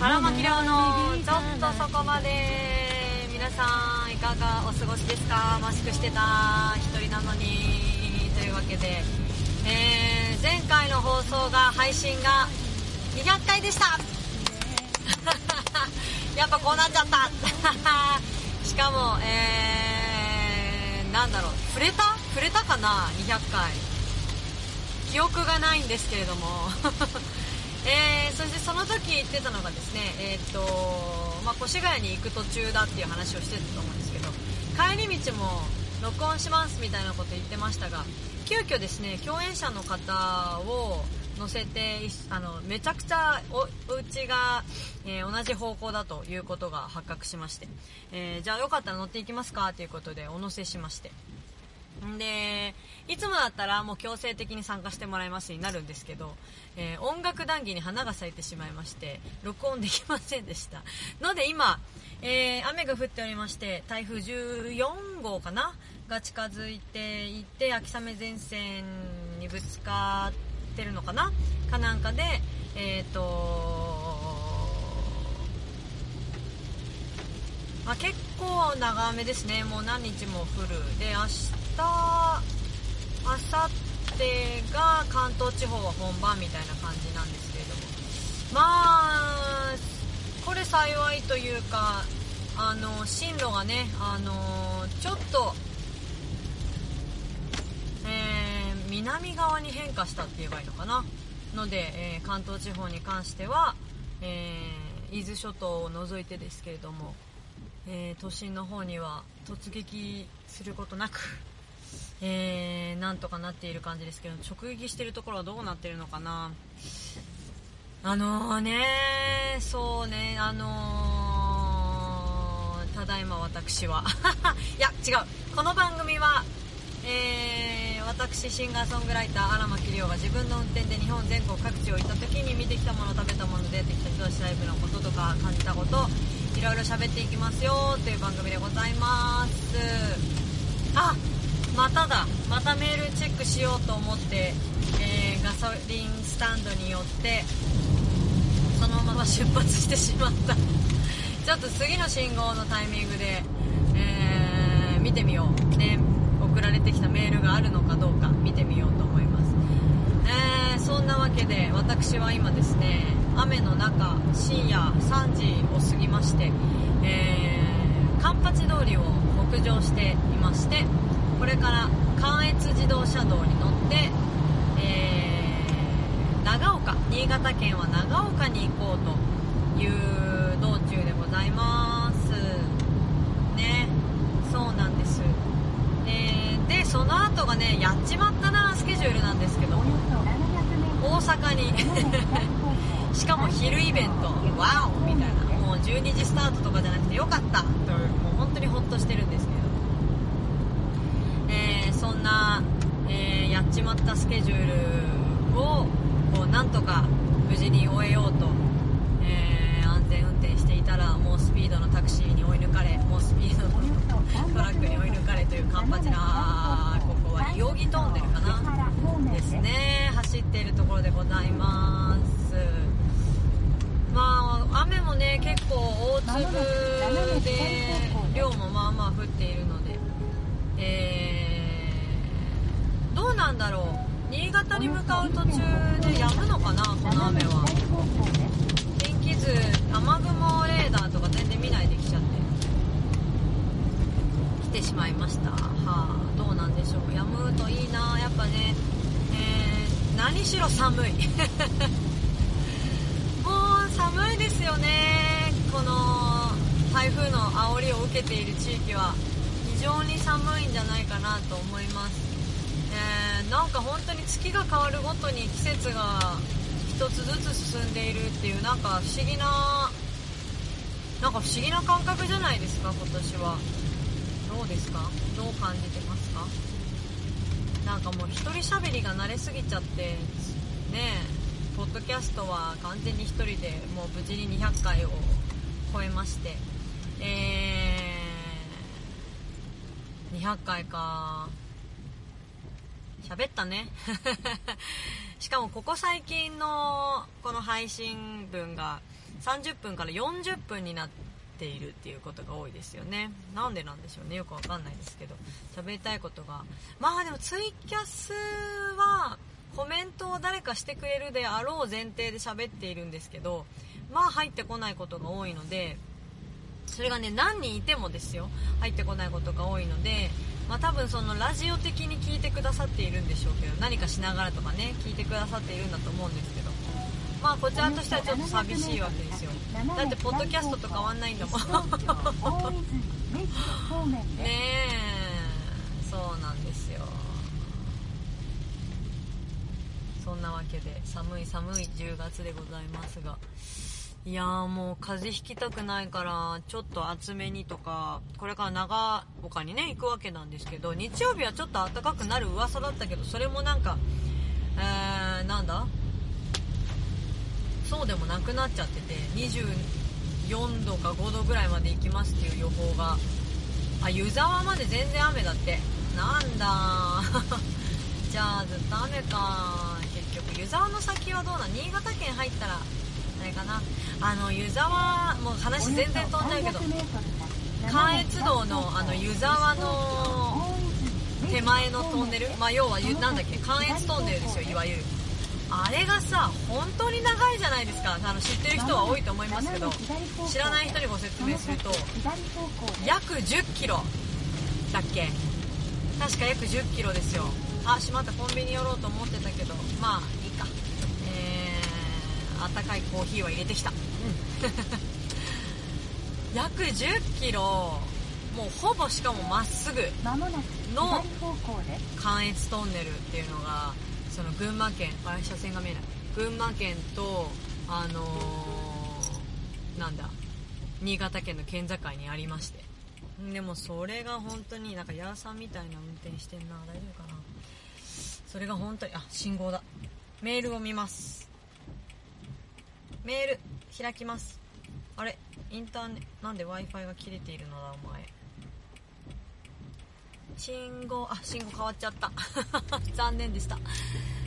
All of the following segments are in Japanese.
腹巻き量のちょっとそこまで皆さんいかがお過ごしですか？マスクしてた一人なのに。というわけで、えー、前回の放送が配信が200回でした。やっぱこうなっちゃった。しかもえー、なんだろう。触れた？触れたかな？200回。記憶がないんですけれども。えー、そしてその時言ってたのがですね、えー、っとまあ、越谷に行く途中だっていう話をしてたと思うんですけど帰り道も録音しますみたいなこと言ってましたが急遽ですね共演者の方を乗せてあのめちゃくちゃおお家が、えー、同じ方向だということが発覚しまして、えー、じゃあよかったら乗っていきますかということでお乗せしまして。でいつもだったらもう強制的に参加してもらいますになるんですけど、えー、音楽談義に花が咲いてしまいまして録音できませんでした。ので今、えー、雨が降っておりまして台風14号かな？が近づいていて秋雨前線にぶつかってるのかな？かなんかでえっ、ー、とまあ、結構長雨ですね。もう何日も降る。で明日あさってが関東地方は本番みたいな感じなんですけれども。まあこれ幸いというかあの進路がねあのちょっと、えー、南側に変化したって言えばいいのかな？ので、えー、関東地方に関しては、えー、伊豆諸島を除いてですけれども、え都心の方には突撃することなくえー、なんとかなっている感じですけど直撃してるところはどうなってるのかな。あのー、ねそうねあのー、ただいま私は。いや違う。この番組はえー、私シンガーソングライター荒牧亮が自分の運転で日本全国各地を行った時に見てきたもの食べたもの出てきた人たちライブのこととか感じたこといろいろ喋っていきますよという番組でございます。あまただまたメールチェックしようと思って、えー、ガソリンスタンドに寄ってそのまま出発してしまった。ちょっと次の信号のタイミングで、えー、見てみよう。ね送られてきたメールがあるのかどうか見てみようと思います、えー、そんなわけで私は今ですね雨の中深夜3時を過ぎまして、えー、カンパチ通りを北上していましてこれから関越自動車道に乗って、えー、長岡新潟県は長岡に行こうという道中でございます。ねそうなんです、でその後がねやっちまったなスケジュールなんですけど大阪に。しかも昼イベント。ワオみたいな。もう12時スタートとかじゃなくてよかったともう本当にホッとしてるんですけど。そんな、えー、やっちまったスケジュールをこうなんとか無事に終えようと、えー、安全運転していたら猛スピードのタクシーに追い抜かれ猛スピードのトラックに追い抜かれというカンパチなここはヨギトンネルかなですね。走っているところでございます。まあ雨もね結構大粒で量もまあまあ降っているのでえーなんだろう。新潟に向かう途中で止むのかなこの雨は。天気図雨雲レーダーとか全然見ないで来ちゃって。来てしまいました。はあどうなんでしょう。止むといいな。やっぱねえー、何しろ寒い。もう寒いですよね。この台風の煽りを受けている地域は。非常に寒いんじゃないかなと思います。なんか本当に月が変わるごとに季節が1つずつ進んでいるっていうなんか不思議ななんか不思議な感覚じゃないですか今年は。どうですか？どう感じてます？かなんかもう一人喋りが慣れすぎちゃってねえポッドキャストは完全に1人でもう無事に200回を超えまして。えー、200回か。喋ったね。しかもここ最近のこの配信分が30分から40分になっているっていうことが多いですよね。なんでなんでしょうね。よくわかんないですけど。喋りたいことが。まあでもツイキャスはコメントを誰かしてくれるであろう前提で喋っているんですけどまあ入ってこないことが多いのでそれがね何人いてもですよ。入ってこないことが多いのでまあ、多分そのラジオ的に聞いてくださっているんでしょうけど何かしながらとかね聞いてくださっているんだと思うんですけど。まあこちらとしてはちょっと寂しいわけですよ。だってポッドキャストと変わんないんだもん。ねえ。そうなんですよ。そんなわけで寒い寒い10月でございますがいやーもう風邪ひきたくないからちょっと厚めにとかこれから長岡にね行くわけなんですけど日曜日はちょっと暖かくなる噂だったけどそれもなんかえー、なんだ？そうでもなくなっちゃってて24度か5度ぐらいまで行きますっていう予報があ湯沢まで全然雨だって。なんだ じゃあずっと雨か結局湯沢の先はどうな？新潟県入ったらあれかな。あの湯沢もう話全然飛んじゃうけど関越道のあの湯沢の手前のトンネル、まあ、要はなんだっけ関越トンネルですよいわゆる。あれがさ本当に長いじゃないですか。あの知ってる人は多いと思いますけど知らない人にご説明すると約1 0キロだっけ。確か約1 0キロですよ。あしまったコンビニ寄ろうと思ってたけどまあいいかいコーヒーは入れてきた、うん、約1 0キロもうほぼしかもまっすぐの関越トンネルっていうのがその群馬県あ車線が見えない。群馬県とあのー、なんだ新潟県の県境にありまして。でもそれが本当になんかヤーさんみたいな運転してんな。大丈夫かな。それが本当にあ信号だ。メールを見ますメール開きます。あれインターネなんで w i f i が切れているのだお前。信号あ信号変わっちゃった。残念でした。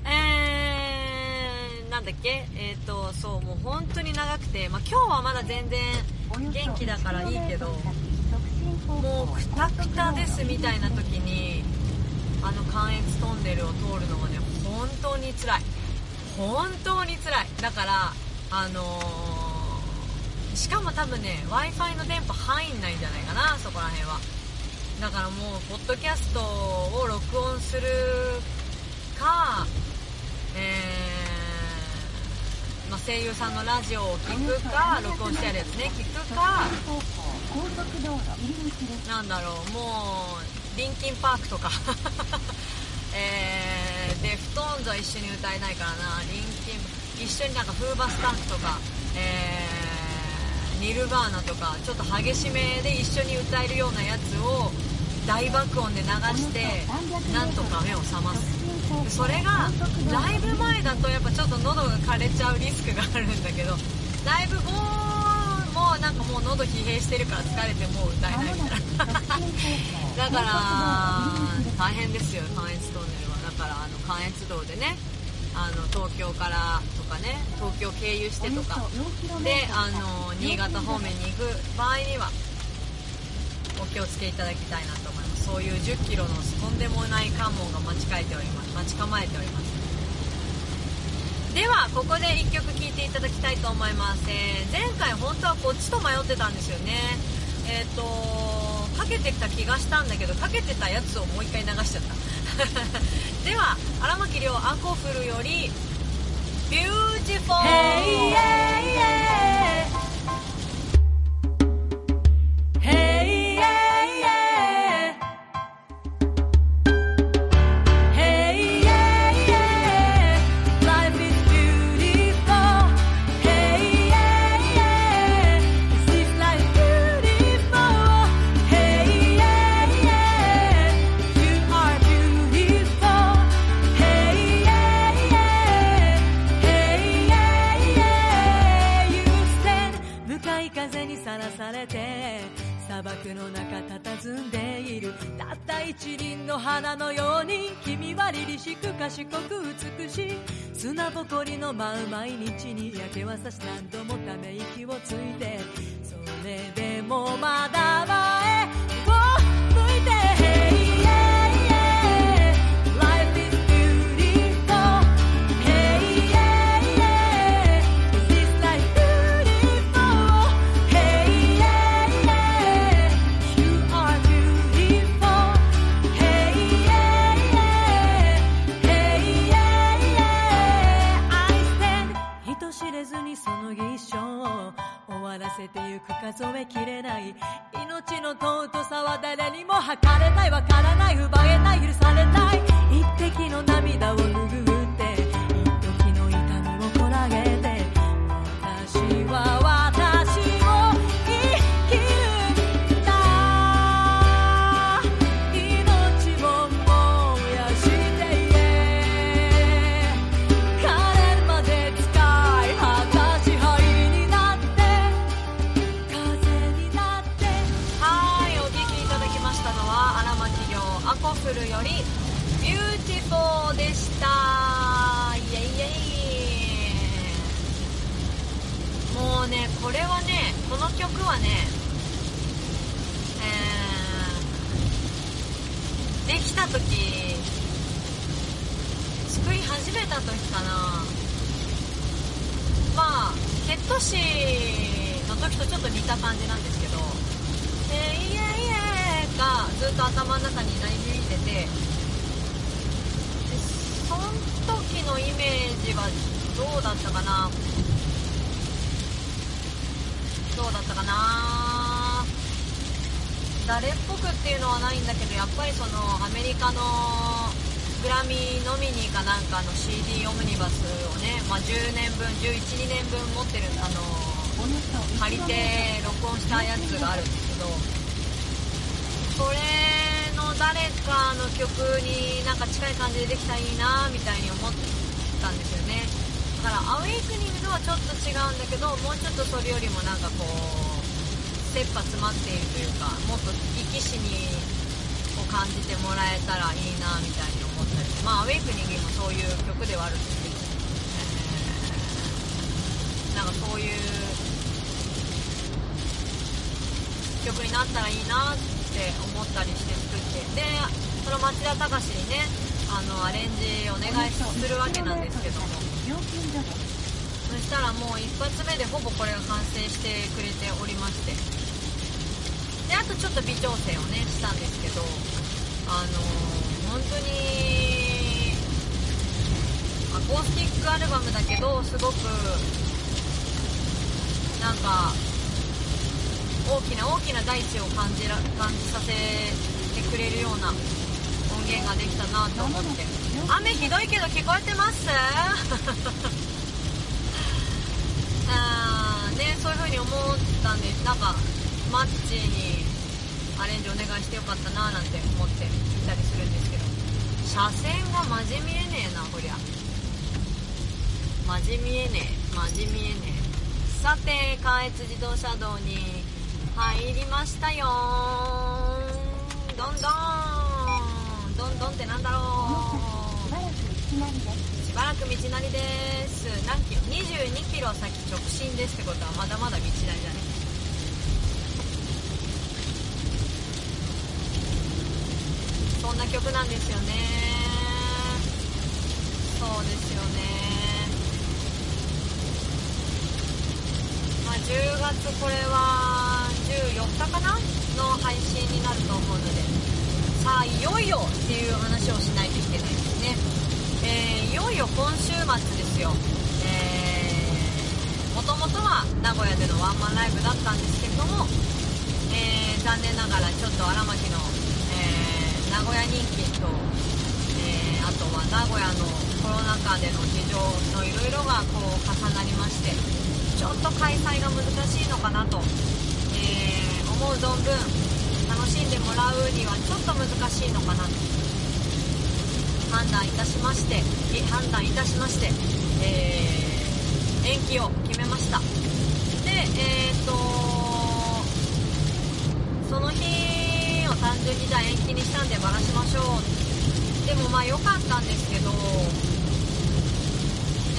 えー、なんだっけ？えっ、ー、とそうもう本当に長くて、まあ、今日はまだ全然元気だからいいけどもうくたくたですみたいな時にあの関越トンネルを通るのがね本当につらい。本当につらい。だからあのー、しかも多分ね w i f i の電波入んないんじゃないかなそこら辺は。だからもうポッドキャストを録音するかえー、まあ、声優さんのラジオを聞くか録音してあるやつね聞くか。なんだろうもうリンキンパークとか。えー、デフトーンズは一緒に歌えないからな。リン一緒になんかフーバスタンクとか、えー、ニルバーナとかちょっと激しめで一緒に歌えるようなやつを大爆音で流してなんとか目を覚ます。それがライブ前だとやっぱちょっと喉が枯れちゃうリスクがあるんだけどライブ後もなんかもう喉疲弊してるから疲れてもう歌えないみたいなだから大変ですよ関越トンネルは。だからあの関越道でねあの東京からとかね東京経由してとか。であの新潟方面に行く場合にはお気をつけいただきたいなと思います。そういう1 0キロのとんでもない関門が待ちえております。待ち構えております。ではここで1曲聴いていただきたいと思います、えー、前回本当はこっちと迷ってたんですよね。えっ、ー、とかけてきた気がしたんだけどかけてたやつをもう一回流しちゃった では荒牧亮アンコーフルより「 Beautiful」クの中佇んでいる。たった一輪の花のように君は凛々しく賢く美しい。砂ぼこりの舞う毎日に焼けはさし何度もため息をついて。それでもまだは数えきれない命の尊さは誰にも測れない。わからない奪えない許されない。一滴の涙を拭う。アコフルより「ビューティフォー」でした。イエイエイ。もうねこれはねこの曲はねえー、できた時作り始めた時かな。まあケット誌の時とちょっと似た感じなんですけど「えー、イエイエー」がずっと頭の中に鳴り響いてて。でその時のイメージはどうだったかな？どうだったかな？誰っぽくっていうのはないんだけどやっぱりそのアメリカのグラミーノミニーかなんかの CD オムニバスをね、まあ、10年分112年分持ってるあの借りて録音したやつがあるんですけどそれの誰かの曲になんか近い感じでできたらいいなみたいに思ったんですよね。だから「アウェイクニング」とはちょっと違うんだけどもうちょっとそれよりもなんかこう切羽詰まっているというかもっと生き死にを感じてもらえたらいいなみたいに思ったり。まあ「アウェイクニング」もそういう曲ではあるんですけど、えーなんかそういう曲になったらいいなってって思ったりして作ってでその町田隆にねあのアレンジお願いするわけなんですけども。そしたらもう一発目でほぼこれが完成してくれておりまして。であとちょっと微調整をねしたんですけどあの本当にアコースティックアルバムだけどすごくなんか大きな大きな大地を感じら感じさせてくれるような音源ができたなと思って。雨ひどいけど聞こえてます？あーねそういう風に思ったんでなんかマッチにアレンジお願いしてよかったななんて思って聞いたりするんですけど。車線がマジ見えねえなこりゃ。マジ見えねえマジ見えねえ。さて関越自動車道に入りましたよどんどん。どんどんってなんだろう。しばらく道なりです。何キロ？22キロ先直進ですってことはまだまだ道なりだね。そんな曲なんですよね。そうですよね。まあ10月これは14日かなの配信になると思うので。さあいよいよっていう話をしないといけないですね。えーいよいよ今週末ですよ。もともとは名古屋でのワンマンライブだったんですけども、えー残念ながらちょっと荒牧の、えー名古屋人気と、えーあとは名古屋のコロナ禍での事情のいろいろがこう重なりましてちょっと開催が難しいのかなと、思う存分楽しんでもらうにはちょっと難しいのかなと判断いたしまして判断いたしまして、えー延期を決めました。でえっ、とその日を単純にじゃあ延期にしたんでバラしましょう。でもまあ良かったんですけどで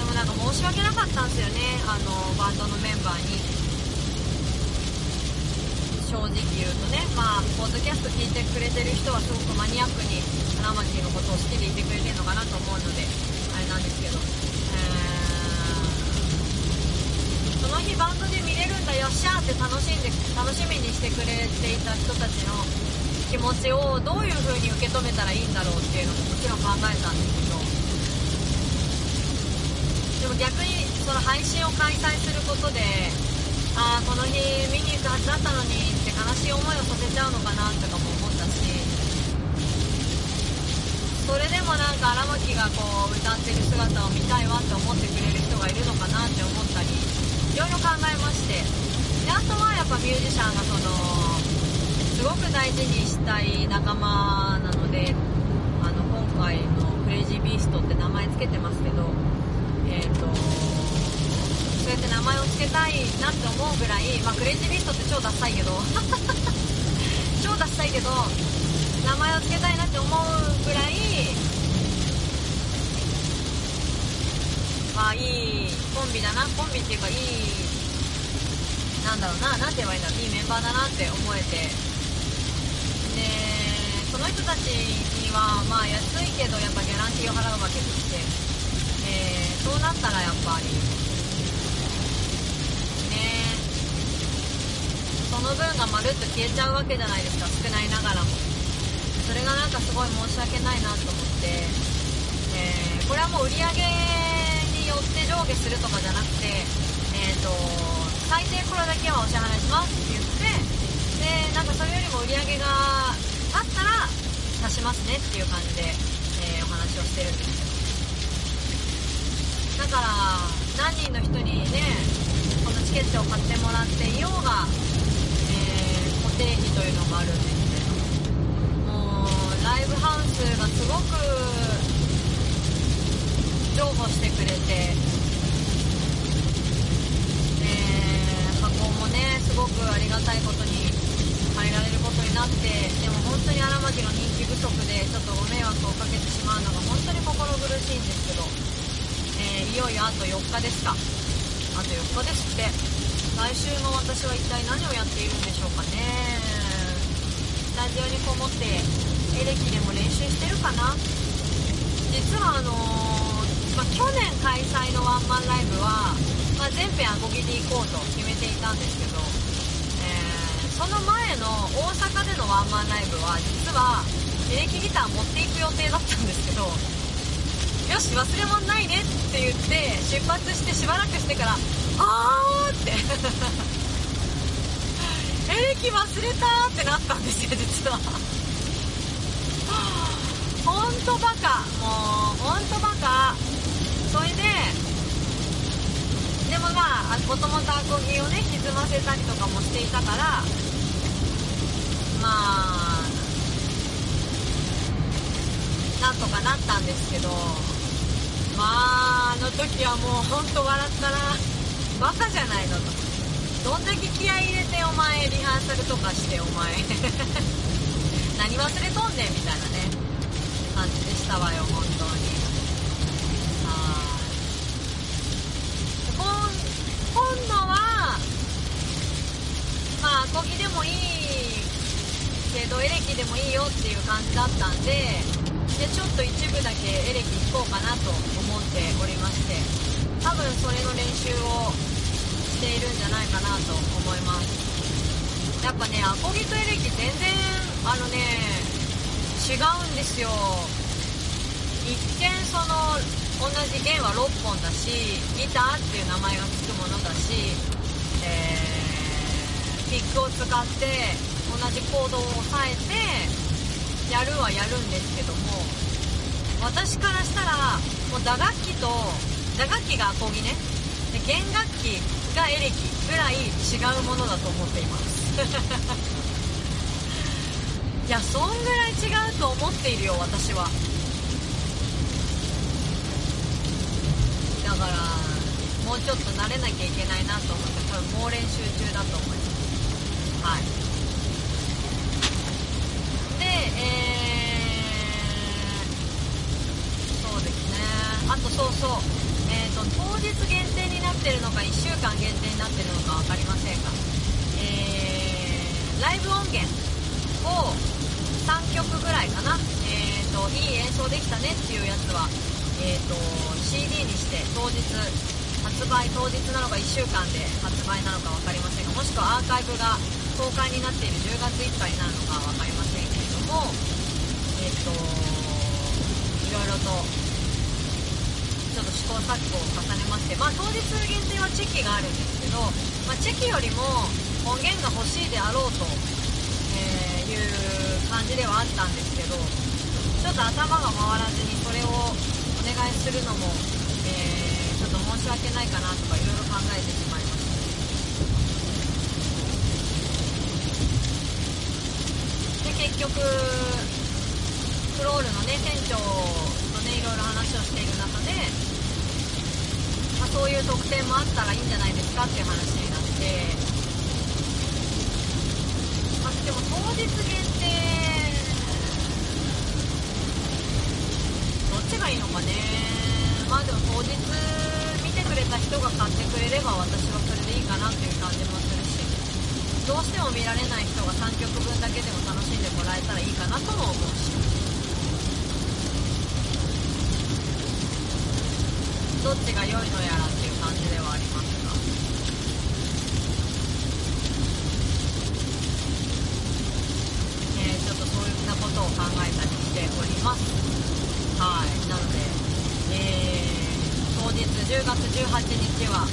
もなんか申し訳なかったんですよね。あのバンドのメンバーに。正直言うとねまあポッドキャスト聞いてくれてる人はすごくマニアックに花巻のことを好きでいてくれてるのかなと思うのであれなんですけど。えその日バンドで見れるんだよっしゃーって楽しんで楽しみにしてくれていた人たちの気持ちをどういう風に受け止めたらいいんだろうっていうのももちろん考えたんですけど。でも逆にその配信を開催することでああこの日見に行くはずだったのに悲しい思いをさせちゃうのかなとかも思ったしそれでもなんか荒牧がこう歌ってる姿を見たいわって思ってくれる人がいるのかなって思ったりいろいろ考えまして。であとはやっぱミュージシャンがそのすごく大事にしたい仲間なのであの今回のクレイジービーストって名前つけてますけどえっ、ー、とそうやって名前を付けたいなって思うぐらい、まあ、クレイジービーストって超ダサいけど。超ダサいけど名前を付けたいなって思うぐらいまあいいコンビだな。コンビっていうかいいなんだろうな。何て言えばいいんだろう。いいメンバーだなって思えて。でその人たちにはまあ安いけどやっぱギャランティーを払うわけでして、えー、そうなったらやっぱりねその分がまるっと消えちゃうわけじゃないですか少ないながらも。それがなんかすごい申し訳ないなと思って、えー、これはもう売り上げによって上下するとかじゃなくて、えーと、最低これだけはお支払いしますって言ってでなんかそれよりも売り上げがあったら足しますねっていう感じで、えー、お話をしてるんですよ。だから何人の人にねこのチケットを買ってもらっていようが、えー、固定費というのがあるんですねもうライブハウスがすごく譲歩してくれて、えー、箱もねすごくありがたいことに借りられることになってでも本当に荒牧の人気不足でちょっとご迷惑をかけてしまうのが本当に心苦しいんですけど、えー、いよいよあと4日ですかあと4日ですって。来週の私は一体何をやっているんでしょうかね。スタジオにこもってエレキでも練習してるかな。実はあのー、まあ、去年開催のワンマンライブは、まあ、全編アコギで行こうと決めていたんですけど、えー、その前の大阪でのワンマンライブは実はエレキギター持っていく予定だったんですけどよし忘れ物ないねって言って出発してしばらくしてからあーって。エレキ忘れたってなったんですよ実は。ほんとバカ。もうほんとバカ。それででもまあもともとアコギをね歪ませたりとかもしていたからまあなんとかなったんですけど。まああの時はもうほんと笑ったな。バカじゃないのと。どんだけ気合い入れてお前リハーサルとかしてお前。何忘れとんねんみたいなね。感じでしたわよ本当に。はい。今度はまあアコギでもいいけどエレキでもいいよっていう感じだったんででちょっと一部だけエレキ弾こうかなと思っておりまして。多分それの練習をしているんじゃないかなと思います。やっぱねアコギとエレキ全然あのね違うんですよ。一見その同じ弦は6本だしギターっていう名前が付くものだし、えー、ピックを使って同じコードを押さえてやるはやるんですけども私からしたらもう打楽器と打楽器がアコギね。で弦楽器がエレキぐらい違うものだと思っています。いやそんぐらい違うと思っているよ私は。だからもうちょっと慣れなきゃいけないなと思って多分猛練習中だと思います。はい。でえー、そうですね。あとそうそう。当日限定になってるのか1週間限定になってるのか分かりませんが、えー、ライブ音源を3曲ぐらいかな、えーと、いい演奏できたねっていうやつは、えーと、CD にして当日発売当日なのか1週間で発売なのか分かりませんがもしくはアーカイブが公開になっている10月いっぱいになるのか分かりませんけれどもえっ、ー、といろいろとょっと試行錯誤を重ねまして、まあ、当日限定はチェキがあるんですけど、まあ、チェキよりも音源が欲しいであろうと、えいう感じではあったんですけどちょっと頭が回らずにそれをお願いするのも、えー、ちょっと申し訳ないかなとかいろいろ考えてしまいましたで結局クロールのね店長ねいろいろ話をしている中でまあ、そういう特典もあったらいいんじゃないですかっていう話になって、まあ、でも当日限定どっちがいいのかね。まあでも当日見てくれた人が買ってくれれば私はそれでいいかなっていう感じもするしどうしても見られない人が3曲分だけでも楽しんでもらえたらいいかなとも思うし。どっちが良いのやらっていう感じではあります。がえー、ちょっとそういったことを考えたりしておりますはい。なのでえー、当日10月18日は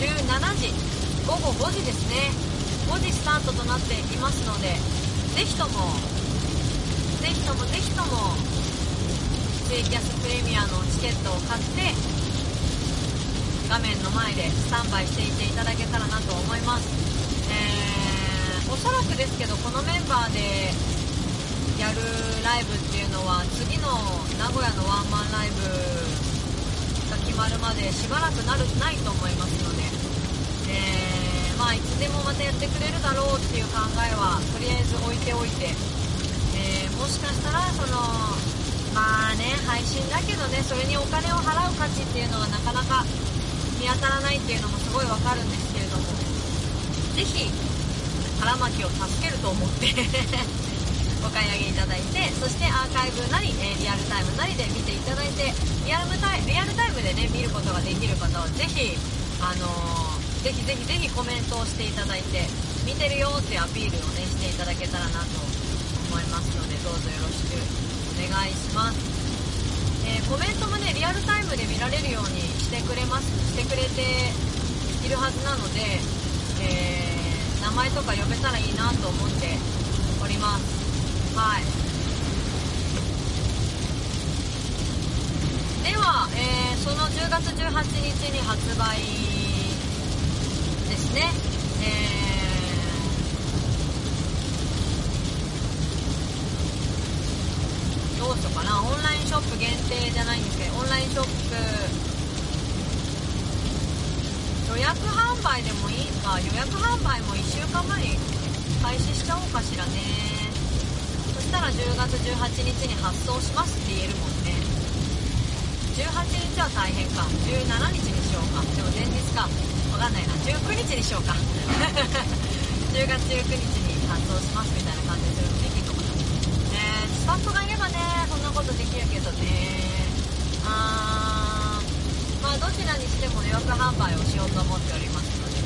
17時午後5時ですね。5時スタートとなっていますのでぜひともぜひともぜひともツイキャスプレミアのチケットを買って画面の前でスタンバイしていていただけたらなと思います、えー、おそらくですけどこのメンバーでやるライブっていうのは次の名古屋のワンマンライブが決まるまでしばらくなるないと思いますので、えー、まあいつでもまたやってくれるだろうっていう考えはとりあえず置いておいて、えー、もしかしたらそのまあね配信だけどねそれにお金を払う価値っていうのがなかなか見当たらないっていうのもすごいわかるんですけれどもぜひ腹巻きを助けると思って お買い上げいただいてそしてアーカイブなり、えリアルタイムなりで見ていただいてリアルタイリアルタイムでね見ることができる方はぜひあのー、ぜひぜひぜひコメントをしていただいて見てるよっていうアピールをねしていただけたらなと思いますのでどうぞよろしくお願いします。えー、コメントもねリアルタイムで見られるようにしてくれますしてくれているはずなので、えー、名前とか呼べたらいいなと思っております。はい。では、えー、その10月18日に発売ですね、えーどうしようかな？オンラインショップ限定じゃないんですけどオンラインショップ予約販売でもいい？か予約販売も1週間前に開始しちゃおうかしらね。そしたら10月18日に発送しますって言えるもんね。18日は大変か。17日にしようか。でも前日か。わかんないな。19日にしようか。10月19日に発送しますみたいな感じでするのできるのかなえー、スタッフがいればねそんなことできるけどね。あーまあどちらにしても予約販売をしようと思っております。ので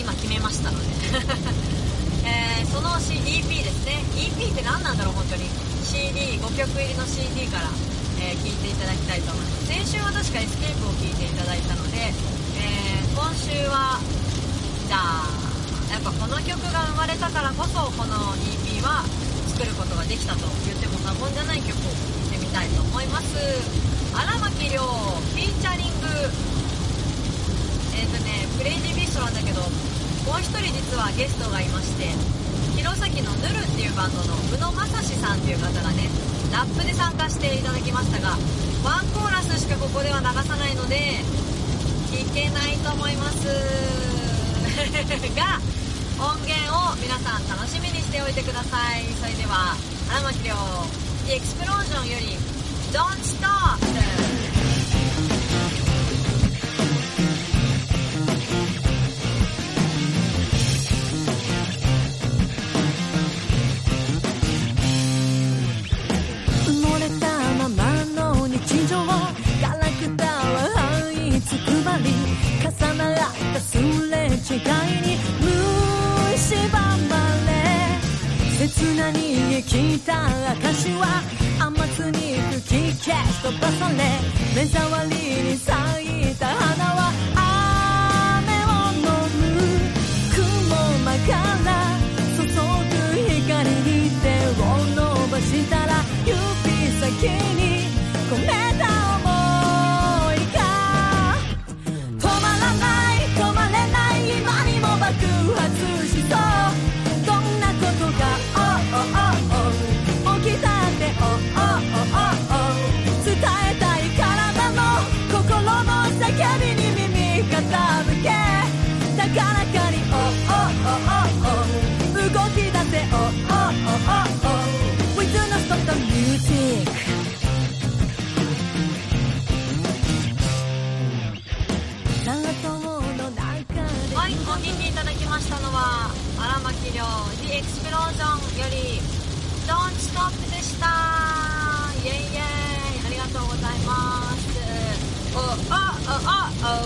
今決めましたので。えー、その EP ですね。EP って何なんだろう本当に。CD5 曲入りの CD から、えー、聞いていただきたいと思います。先週は確かエスケープを聞いていただいたので、えー、今週はじゃあやっぱこの曲が生まれたからこそこの EP は作ることができたと。言っても過言じゃない曲を聴いてみたいと思います。荒牧亮フィーチャリング。えっ、ー、とねクレイジービストなんだけどもう一人実はゲストがいまして弘前のヌルっていうバンドの宇野正史さんっていう方がねラップで参加していただきましたがワンコーラスしかここでは流さないので聴けないと思います。が 音源を皆さん楽しみにしておいてください。それでは荒牧亮 The Explosion より Don't Stop 砂に生きた証は甘くに吹き消し飛ばされ。目障りに咲いた花は Don't Stop でした。イェイイェイ。ありがとうございます。おあああお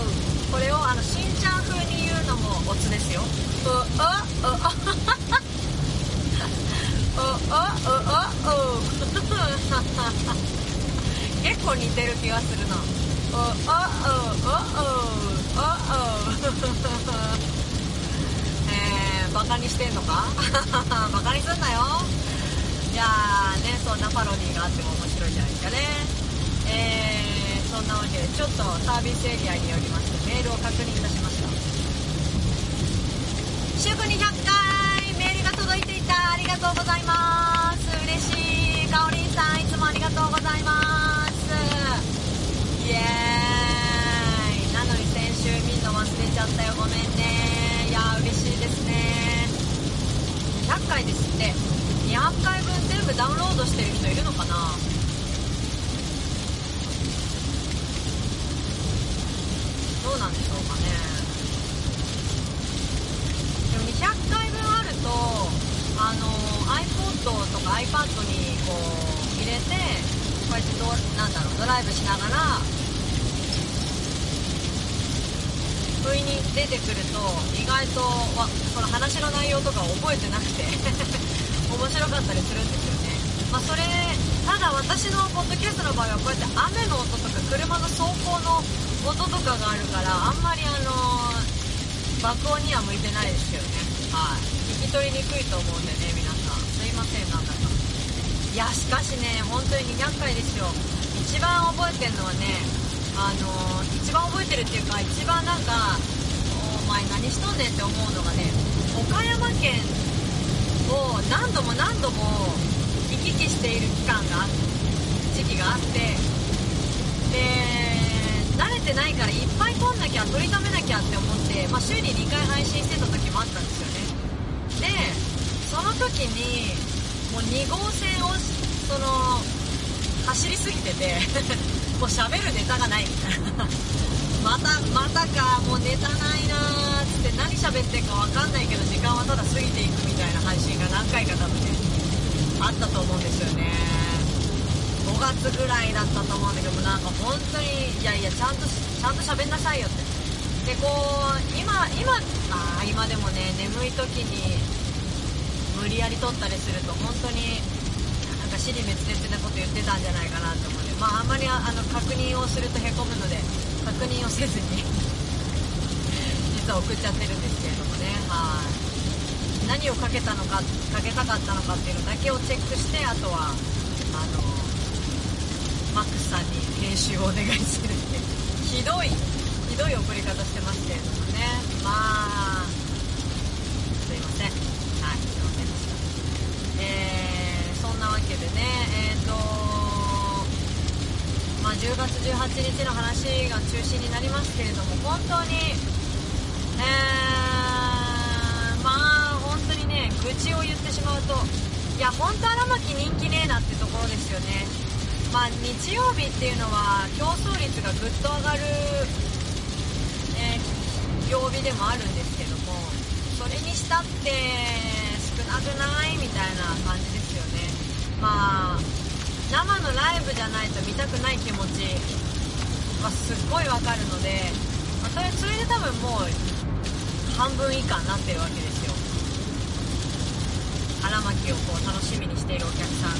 これをあのしんちゃん風に言うのもオツですよ。おあおあおあおおお。結構似てる気がするな。おおおおおおお。えー、バカにしてんのか？バカにすんなよ。いやーねそんなパロディーがあっても面白いんじゃないですかね。えー、そんなわけでちょっとサービスエリアによりましてメールを確認いたしました。祝200回メールが届いていた。ありがとうございます。嬉しい。かおりんさんいつもありがとうございます。イエーイ。なのに先週見んの忘れちゃったよ。ごめんね。いやー嬉しいですね。100回ですって。200回分全部ダウンロードしてる人いるのかな？どうなんでしょうかね。でも200回分あるとあの iPod とか iPad にこう入れてこうやってドなんだろうドライブしながら不意に出てくると意外とわその話の内容とかを覚えてなくて。面白かったりするんですよね、まあ、それただ私のポッドキャストの場合はこうやって雨の音とか車の走行の音とかがあるからあんまりあの爆音には向いてないですけどね。はい。聞き取りにくいと思うんでね皆さん。すいませんなんだか。いやしかしね本当に200回ですよ。一番覚えてるのはねあの一番覚えてるっていうか一番なんかお前何しとんねんって思うのがね岡山県を何度も何度も行き来している期間が時期があって。で慣れてないからいっぱい撮んなきゃ撮りためなきゃって思って、まあ、週に2回配信してた時もあったんですよね。でその時にもう2号線をその走りすぎてて もう喋るネタがないみたいな。またまたかもうネタないなーって何喋ってんか分かんないけど時間はただ過ぎていくみたいな配信が何回か多分ねあったと思うんですよね。5月ぐらいだったと思うんだけどなんか本当にいやいやちゃんとちゃんと喋んなさいよって。でこう今今あ今でもね眠い時に無理やり撮ったりすると本当になんか尻滅裂なこと言ってたんじゃないかなと思うんでまああんまりあの確認をするとへこむので確認をせずに実は送っちゃってるんですけれどもねはい何をかけたのかかけたかったのかっていうのだけをチェックしてあとはあのマックスさんに編集をお願いするってひどいひどい送り方してますけれどもね。まあすいません。はい。すいません。でしたえー、そんなわけでねえっ、とまあ10月18日の話が中心になりますけれども本当にえー、まあ本当にね愚痴を言ってしまうといや本当荒牧人気ねえなってところですよね。まあ日曜日っていうのは競争率がぐっと上がる、え曜日でもあるんですけどもそれにしたって少なくないみたいな感じですよね。まあ生のライブじゃないと見たくない気持ちはすっごいわかるので、まあそれそれで多分もう半分以下になってるわけですよ。荒牧をこう楽しみにしているお客さん。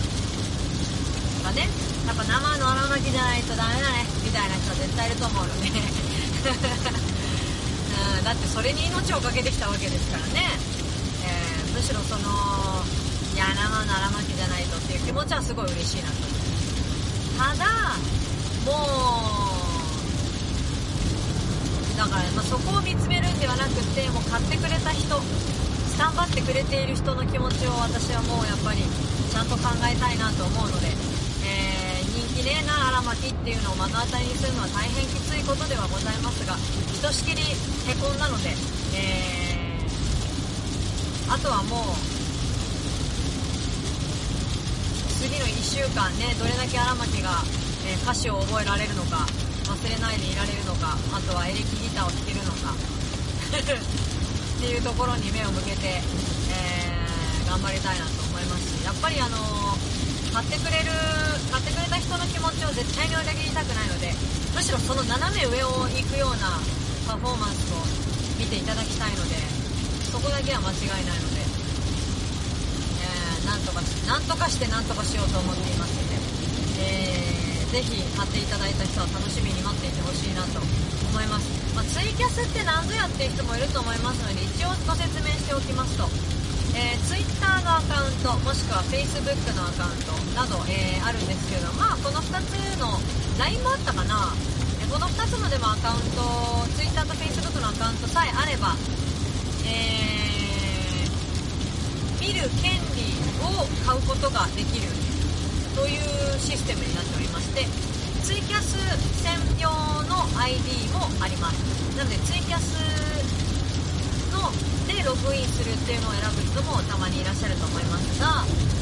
がねやっぱ生の荒牧じゃないとダメだね。みたいな人は絶対いると思うので。うんだってそれに命をかけてきたわけですからね、えーむしろそのいや生の荒牧じゃないとっていう気持ちはすごい嬉しいなと。思いますただもうだから、まあ、そこを見つめるんではなくてもう買ってくれた人スタンバってくれている人の気持ちを私はもうやっぱりちゃんと考えたいなと思うので、えー人気ねえな荒牧っていうのを目の当たりにするのは大変きついことではございますがひとしきりへこんだので、えーあとはもう次の1週間ねどれだけ荒牧が、えー歌詞を覚えられるのか忘れないでいられるのかあとはエレキギターを弾けるのか っていうところに目を向けて、えー頑張りたいなと思います。しやっぱりあのー買ってくれる買ってくれた人の気持ちを絶対に裏切りたくないのでむしろその斜め上を行くようなパフォーマンスを見ていただきたいのでそこだけは間違いないので、えーなんとかしなんとかしてなんとかしようと思っていますので、えーぜひ買っていただいた人は楽しみに待っていてほしいなと思います、まあツイキャスって何ぞやっていう人もいると思いますので一応ご説明しておきますと、えー、Twitter のアカウントもしくは Facebook のアカウントなど、えーあるんですけどまあこの2つの LINE もあったかな。この2つのでもアカウント Twitter と Facebook のアカウントさえあればえー見る権利を買うことができる。というシステムになっておりましてツイキャス専用の ID もあります。なのでツイキャスのでログインするっていうのを選ぶ人もたまにいらっしゃると思いますが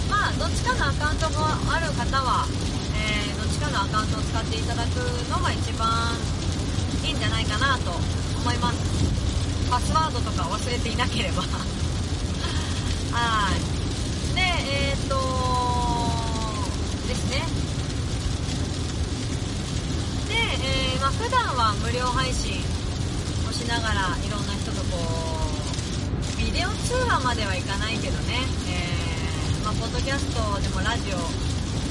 まあどっちかのアカウントがある方は、えーどっちかのアカウントを使っていただくのが一番いいんじゃないかなと思います。パスワードとか忘れていなければ。はい。でえっ、とですね。で、えーまあ、普段は無料配信をしながらいろんな人とこうビデオ通話まではいかないけどね、えーまあ、ポッドキャストでもラジオ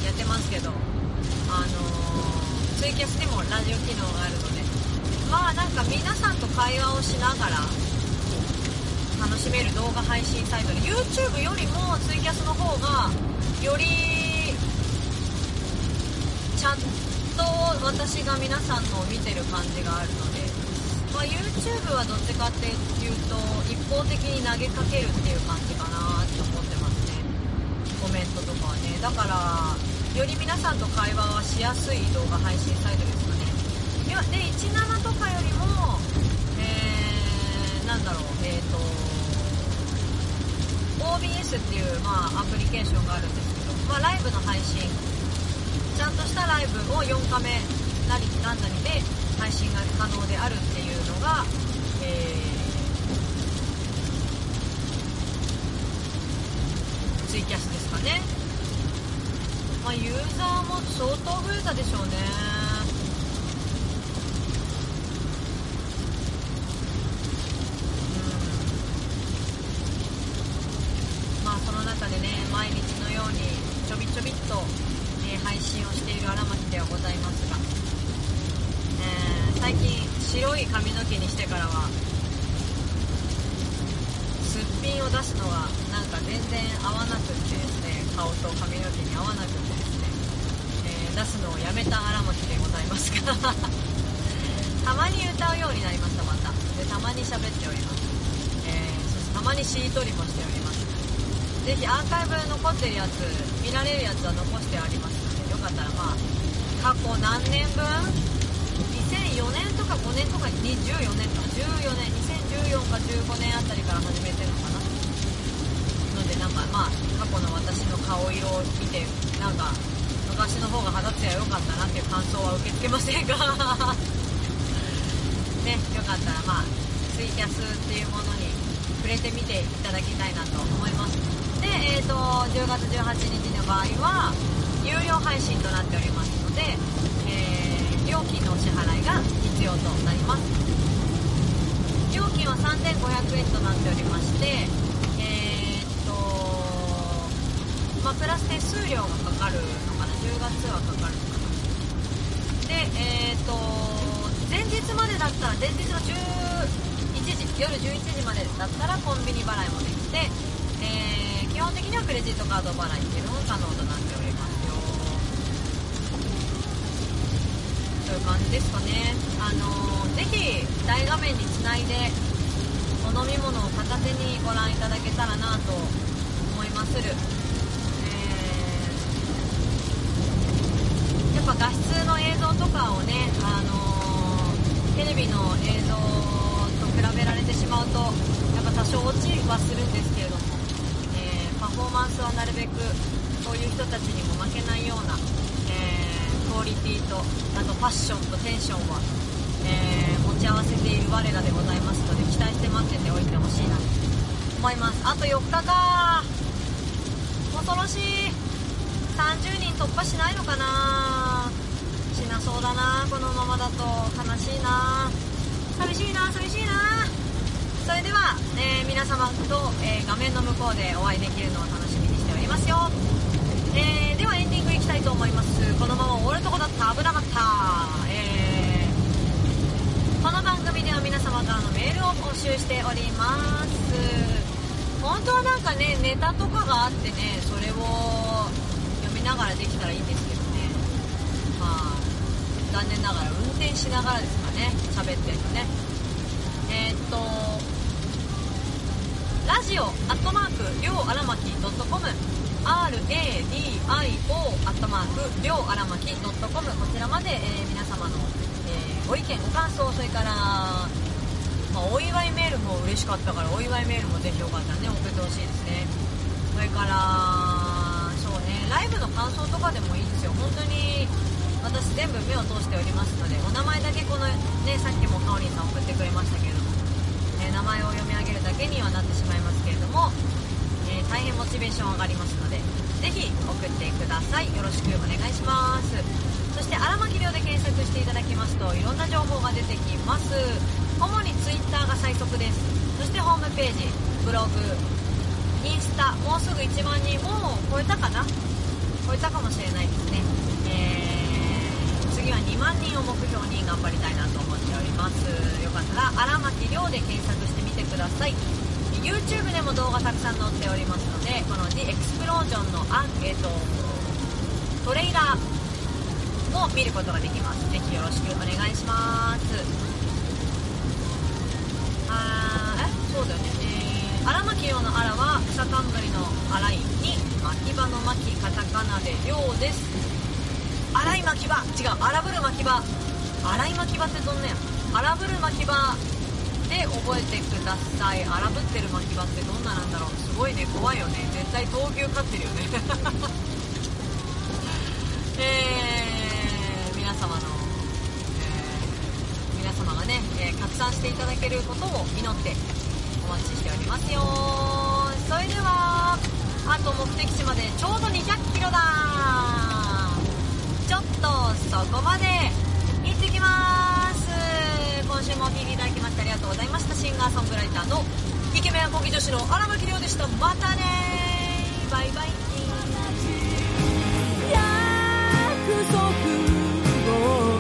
やってますけど、あのーツイキャスにもラジオ機能があるので。まあなんか皆さんと会話をしながら楽しめる動画配信サイトで YouTube よりもツイキャスの方がよりちゃんと私が皆さんのを見てる感じがあるので、まあ、YouTube はどっちかっていうと一方的に投げかけるっていう感じかなって思ってますね。コメントとかはね。だからより皆さんと会話はしやすい動画配信サイトですかね。で17とかよりもえー、なんだろうえっ、と OBS っていう、まあ、アプリケーションがあるんですけど、まあ、ライブの配信ちゃんとしたライブを4カメなりなんなりで配信が可能であるっていうのが、えーツイキャスですかね、まあ、ユーザーも相当増えたでしょうね。うん。まあその中でね毎日のようにちょびちょびっと、配信をしている荒牧ではございますが、えー最近白い髪の毛にしてからはすっぴんを出すのがなんか全然合わなくってですね顔と髪の毛に合わなくってですね、えー出すのをやめた荒牧でございますが たまに歌うようになりましたまた。でたまに喋っております、えーそしてたまにしりとりもしております。ぜひアーカイブ残ってるやつ見られるやつは残してあります。ったらまあ過去何年分？2004年とか5年とか24年とか14年2014か15年あたりから始めてるのかな。のでなんかまあ過去の私の色を見てなんか昔の方が肌ツヤ良かったなっていう感想は受け付けませんがねよかったらまあツイキャスっていうものに触れてみていただきたいなと思います。でえーと10月18日の場合は有料配信となっておりますので、えー料金のお支払いが必要となります。料金は3500円となっておりましてえーっとまあプラス手数料がかかるのかな？10月はかかるのかな？でえーっと前日までだったら前日の11時夜11時までだったらコンビニ払いもできて、えー基本的にはクレジットカード払いっていうのも可能とないう感じですかねあのーぜひ大画面につないでお飲み物を片手にご覧いただけたらなと思いまする、えーやっぱ画質の映像とかをね、あのテレビの映像と比べられてしまうとやっぱ多少落ちはするんですけれども、えーパフォーマンスはなるべくそういう人たちにも負けないような、えークオリティとあとファッションとテンションは、えー持ち合わせている我らでございますので期待して待ってておいてほしいな。と思いますあと4日か。恐ろしい。30人突破しないのかな。しなそうだな。このままだと悲しいな。寂しいな寂しいな。それでは、えー皆様と、えー画面の向こうでお会いできるのを楽しみにしておりますよ、えーではエンディングきたいと思います。このまま終わるとこだった。危なかった、えー。この番組では皆様からのメールを募集しております。本当はなんかねネタとかがあってねそれを読みながらできたらいいんですけどね。まあ残念ながら運転しながらですかね。喋ってるとね。えーっとラジオアットマークりょうあらまき .com RADIO アットマークりょうあらまき .com こちらまで、えー皆様の、えーご意見ご感想それから、まあ、お祝いメールも嬉しかったからお祝いメールもぜひよかったらね送ってほしいですね。それからそうねライブの感想とかでもいいですよ。本当に私全部目を通しておりますのでお名前だけこのねさっきもかおりんさん送ってくれましたけれどもえ名前を読み上げるだけにはなってしまいますけれども、大変モチベーション上がりますのでぜひ送ってください。よろしくお願いします。そして荒牧亮で検索していただきますといろんな情報が出てきます。主に Twitter が最速です。そしてホームページブログインスタもうすぐ1万人もう超えたかな？超えたかもしれないですね、えー次は2万人を目標に頑張りたいなと思っております。よかったら荒牧亮で検索してみてください。YouTube でも動画たくさん載っておりますのでこの The Explosion の、えー、とトレーラーも見ることができます。ぜひよろしくお願いします。あーえ？そうだよね。えー荒牧亮の荒は草冠の荒いに牧場の牧カタカナで亮です。荒い牧場。違う荒ぶる牧場。荒い牧場ってどんなや荒ぶる牧場で覚えてください。荒ぶってる牧場ってどんななんだろう。すごいね。怖いよね。絶対闘牛飼ってるよね。えー皆様の、えー皆様がね、えー拡散していただけることを祈ってお待ちしておりますよ。それではあと目的地までちょうど200キロだ。ちょっとそこまで。行ってきます。今週もお聴きいただきまとうございました。シンガーソングライターのイケメンアコギ女子の荒牧亮でした。またねバイバイ。約束を